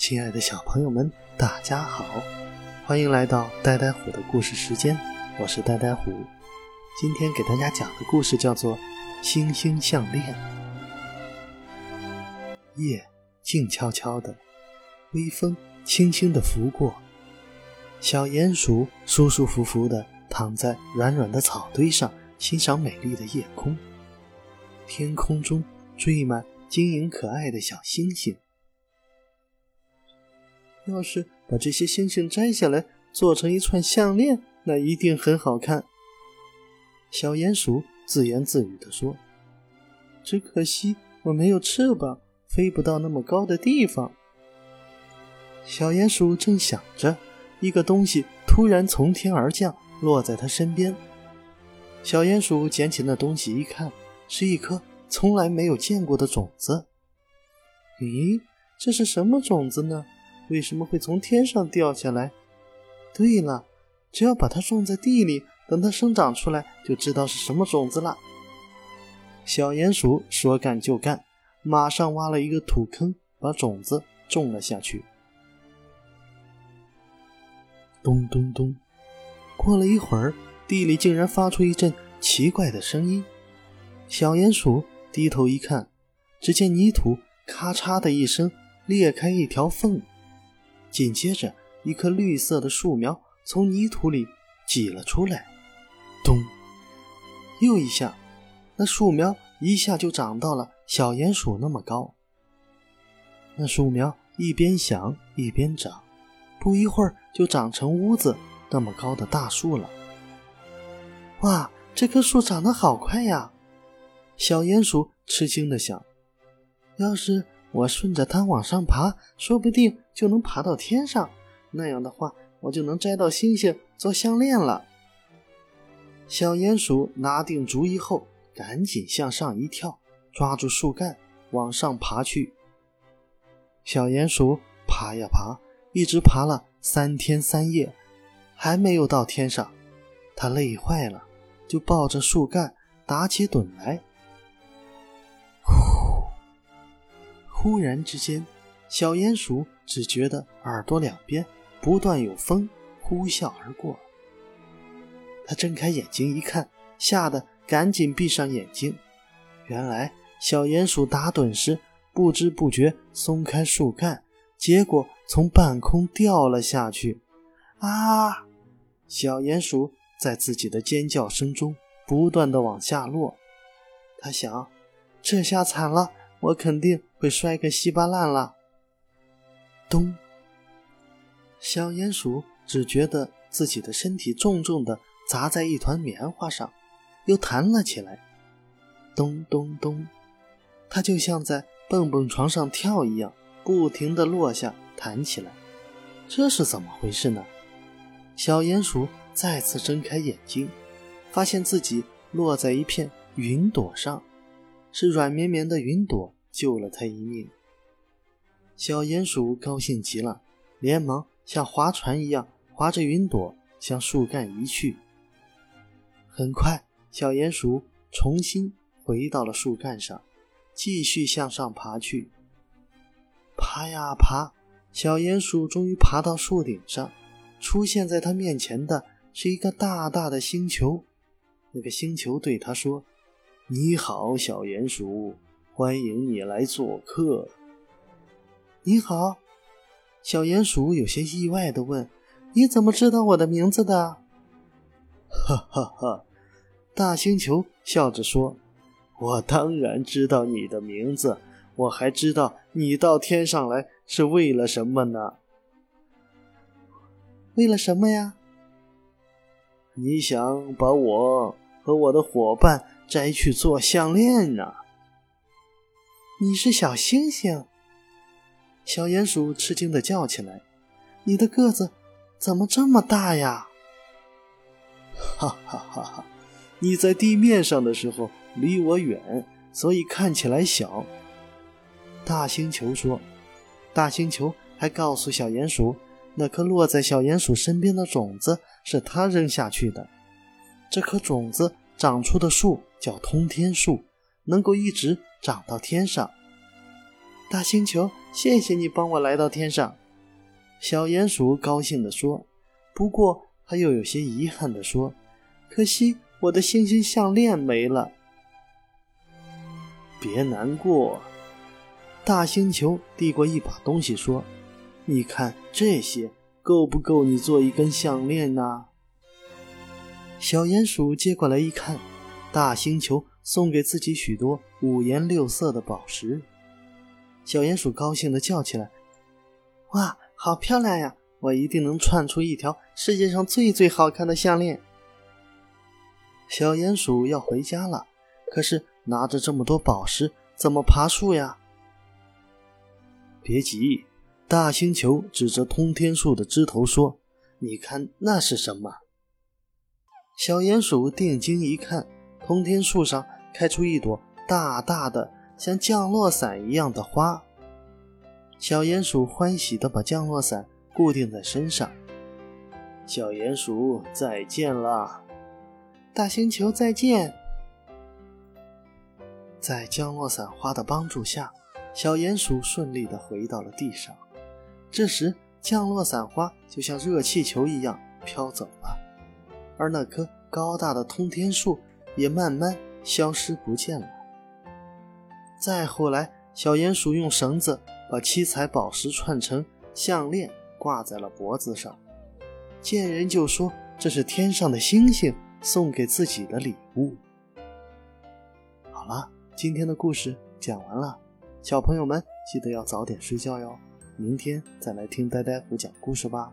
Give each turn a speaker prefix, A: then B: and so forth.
A: 亲爱的小朋友们，大家好，欢迎来到呆呆虎的故事时间，我是呆呆虎。今天给大家讲的故事叫做《星星项链》。夜静悄悄的，微风轻轻的拂过，小鼹鼠舒舒服服的躺在软软的草堆上，欣赏美丽的夜空。天空中缀满晶莹可爱的小星星。要是把这些星星摘下来，做成一串项链，那一定很好看。小鼹鼠自言自语地说：“只可惜我没有翅膀，飞不到那么高的地方。”小鼹鼠正想着，一个东西突然从天而降，落在他身边。小鼹鼠捡起那东西一看。是一颗从来没有见过的种子。咦，这是什么种子呢？为什么会从天上掉下来？对了，只要把它种在地里，等它生长出来，就知道是什么种子了。小鼹鼠说干就干，马上挖了一个土坑，把种子种了下去。咚咚咚，过了一会儿，地里竟然发出一阵奇怪的声音。小鼹鼠低头一看，只见泥土咔嚓的一声裂开一条缝，紧接着一棵绿色的树苗从泥土里挤了出来。咚！又一下，那树苗一下就长到了小鼹鼠那么高。那树苗一边响一边长，不一会儿就长成屋子那么高的大树了。哇，这棵树长得好快呀！小鼹鼠吃惊地想：“要是我顺着它往上爬，说不定就能爬到天上。那样的话，我就能摘到星星做项链了。”小鼹鼠拿定主意后，赶紧向上一跳，抓住树干往上爬去。小鼹鼠爬呀爬，一直爬了三天三夜，还没有到天上。它累坏了，就抱着树干打起盹来。忽然之间，小鼹鼠只觉得耳朵两边不断有风呼啸而过。他睁开眼睛一看，吓得赶紧闭上眼睛。原来小鼹鼠打盹时不知不觉松开树干，结果从半空掉了下去。啊！小鼹鼠在自己的尖叫声中不断的往下落。他想，这下惨了。我肯定会摔个稀巴烂了。咚！小鼹鼠只觉得自己的身体重重的砸在一团棉花上，又弹了起来。咚咚咚！它就像在蹦蹦床上跳一样，不停的落下弹起来。这是怎么回事呢？小鼹鼠再次睁开眼睛，发现自己落在一片云朵上。是软绵绵的云朵救了他一命。小鼹鼠高兴极了，连忙像划船一样划着云朵向树干移去。很快，小鼹鼠重新回到了树干上，继续向上爬去。爬呀爬，小鼹鼠终于爬到树顶上。出现在他面前的是一个大大的星球。那个星球对他说。你好，小鼹鼠，欢迎你来做客。你好，小鼹鼠有些意外的问：“你怎么知道我的名字的？”哈哈哈，大星球笑着说：“我当然知道你的名字，我还知道你到天上来是为了什么呢？为了什么呀？你想把我和我的伙伴。”摘去做项链呢？你是小星星？小鼹鼠吃惊的叫起来：“你的个子怎么这么大呀？”哈哈哈哈！你在地面上的时候离我远，所以看起来小。大星球说：“大星球还告诉小鼹鼠，那颗落在小鼹鼠身边的种子是他扔下去的。这颗种子。”长出的树叫通天树，能够一直长到天上。大星球，谢谢你帮我来到天上。”小鼹鼠高兴地说。不过他又有些遗憾地说：“可惜我的星星项链没了。”别难过，大星球递过一把东西说：“你看这些够不够你做一根项链呢？”小鼹鼠接过来一看，大星球送给自己许多五颜六色的宝石。小鼹鼠高兴地叫起来：“哇，好漂亮呀！我一定能串出一条世界上最最好看的项链。”小鼹鼠要回家了，可是拿着这么多宝石，怎么爬树呀？别急，大星球指着通天树的枝头说：“你看那是什么？”小鼹鼠定睛一看，通天树上开出一朵大大的、像降落伞一样的花。小鼹鼠欢喜地把降落伞固定在身上。小鼹鼠再见了，大星球再见。在降落伞花的帮助下，小鼹鼠顺利地回到了地上。这时，降落伞花就像热气球一样飘走了。而那棵高大的通天树也慢慢消失不见了。再后来，小鼹鼠用绳子把七彩宝石串成项链，挂在了脖子上。见人就说这是天上的星星送给自己的礼物。好了，今天的故事讲完了，小朋友们记得要早点睡觉哟。明天再来听呆呆虎讲故事吧。